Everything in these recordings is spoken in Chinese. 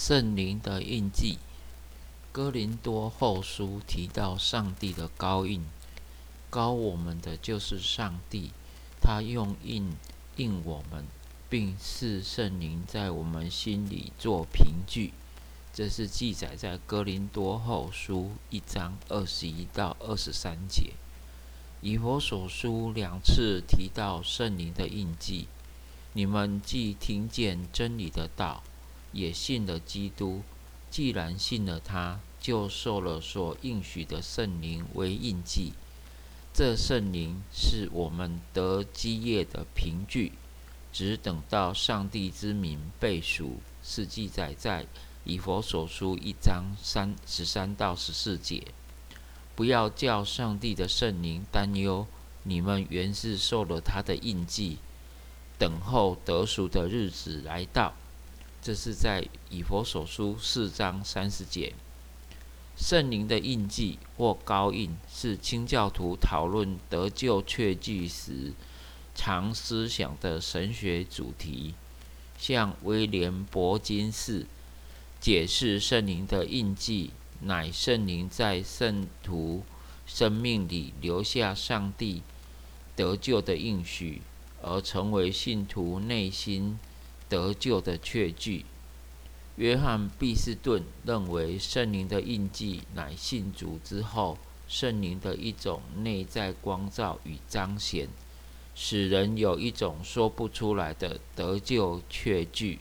圣灵的印记，哥林多后书提到上帝的高印，高我们的就是上帝，他用印印我们，并赐圣灵在我们心里做凭据。这是记载在哥林多后书一章二十一到二十三节。以佛所书两次提到圣灵的印记，你们既听见真理的道。也信了基督，既然信了他，就受了所应许的圣灵为印记。这圣灵是我们得基业的凭据，只等到上帝之名背属，是记载在以佛所书一章三十三到十四节。不要叫上帝的圣灵担忧，你们原是受了他的印记，等候得赎的日子来到。这是在以佛所书四章三十节，圣灵的印记或高印是清教徒讨论得救确据时常思想的神学主题。像威廉伯金士解释圣灵的印记，乃圣灵在圣徒生命里留下上帝得救的应许，而成为信徒内心。得救的确据。约翰毕斯顿认为，圣灵的印记乃信主之后圣灵的一种内在光照与彰显，使人有一种说不出来的得救确据。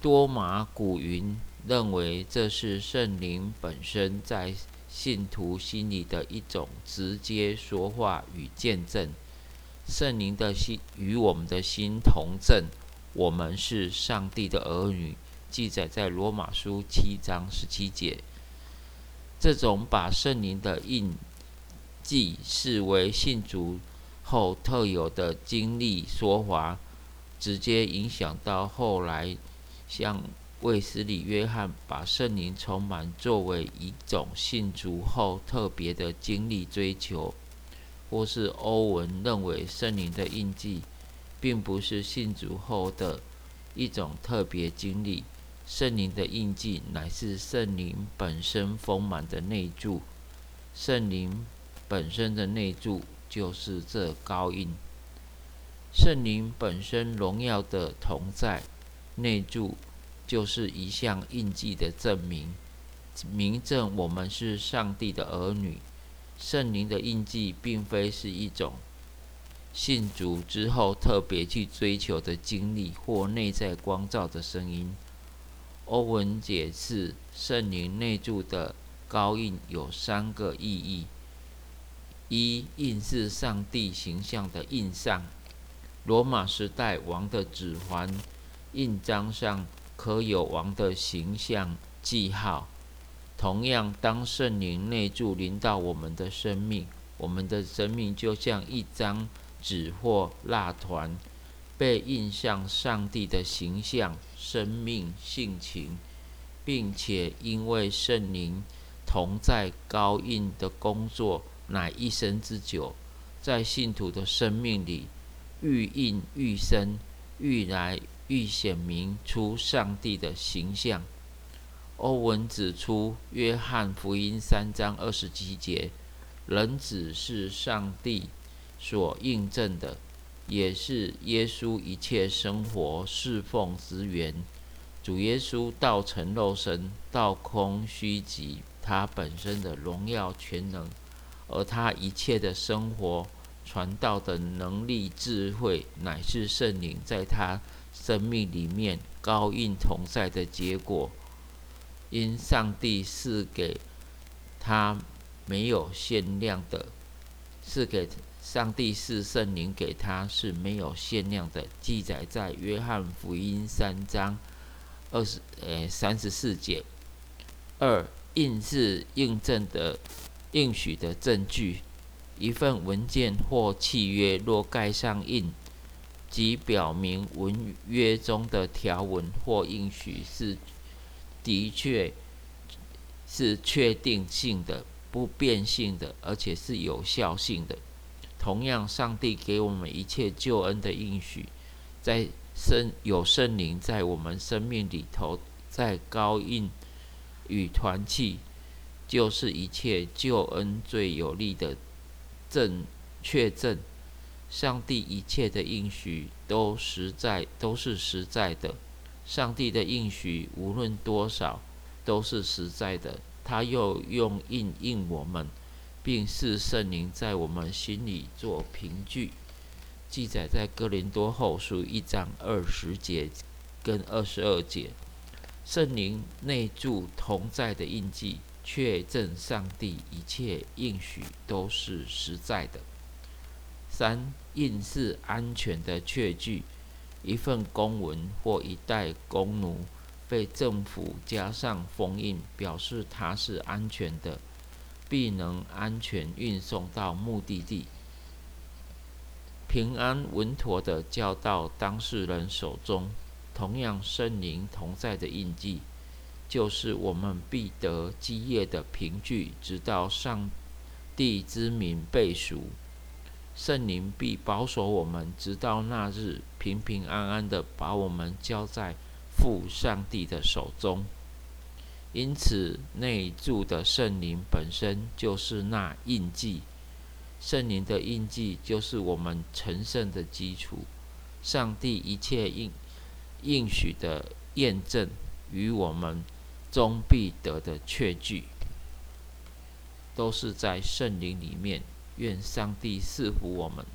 多马古云认为，这是圣灵本身在信徒心里的一种直接说话与见证。圣灵的心与我们的心同证。我们是上帝的儿女，记载在罗马书七章十七节。这种把圣灵的印记视为信主后特有的经历说法，直接影响到后来像卫斯理、约翰把圣灵充满作为一种信主后特别的经历追求，或是欧文认为圣灵的印记。并不是信主后的一种特别经历，圣灵的印记乃是圣灵本身丰满的内住，圣灵本身的内住就是这高印，圣灵本身荣耀的同在内住，就是一项印记的证明，明证我们是上帝的儿女。圣灵的印记并非是一种。信主之后，特别去追求的经历或内在光照的声音。欧文解释圣灵内住的高印有三个意义：一、印是上帝形象的印上，罗马时代王的指环印章上刻有王的形象记号。同样，当圣灵内住临到我们的生命，我们的生命就像一张。纸或蜡团被印上上帝的形象、生命、性情，并且因为圣灵同在高印的工作，乃一生之久，在信徒的生命里愈印愈深，愈来愈显明出上帝的形象。欧文指出，《约翰福音》三章二十七节，人子是上帝。所印证的，也是耶稣一切生活侍奉之源。主耶稣道成肉身，道空虚极，他本身的荣耀全能，而他一切的生活传道的能力智慧，乃是圣灵在他生命里面高印同在的结果。因上帝是给他没有限量的，是给。上帝是圣灵给他是没有限量的，记载在约翰福音三章二十呃三十四节。二印是印证的应许的证据，一份文件或契约若盖上印，即表明文约中的条文或应许是的确是确定性的、不变性的，而且是有效性的。同样，上帝给我们一切救恩的应许，在圣有圣灵在我们生命里头在高印与团契，就是一切救恩最有力的证确证。上帝一切的应许都实在，都是实在的。上帝的应许无论多少，都是实在的。他又用应应我们，并是圣灵在我们心里做凭据。记载在哥林多后书一章二十节跟二十二节。圣灵内住同在的印记，确证上帝一切应许都是实在的。三印是安全的确据，一份公文或一代公奴被政府加上封印，表示它是安全的，必能安全运送到目的地，平安稳妥的交到当事人手中。同样，圣灵同在的印记，就是我们必得基业的凭据，直到上帝之名背熟。圣灵必保守我们，直到那日，平平安安的把我们交在父上帝的手中。因此，内住的圣灵本身就是那印记。圣灵的印记就是我们成圣的基础。上帝一切应应许的验证，与我们终必得的确据，都是在圣灵里面。愿上帝赐福我们。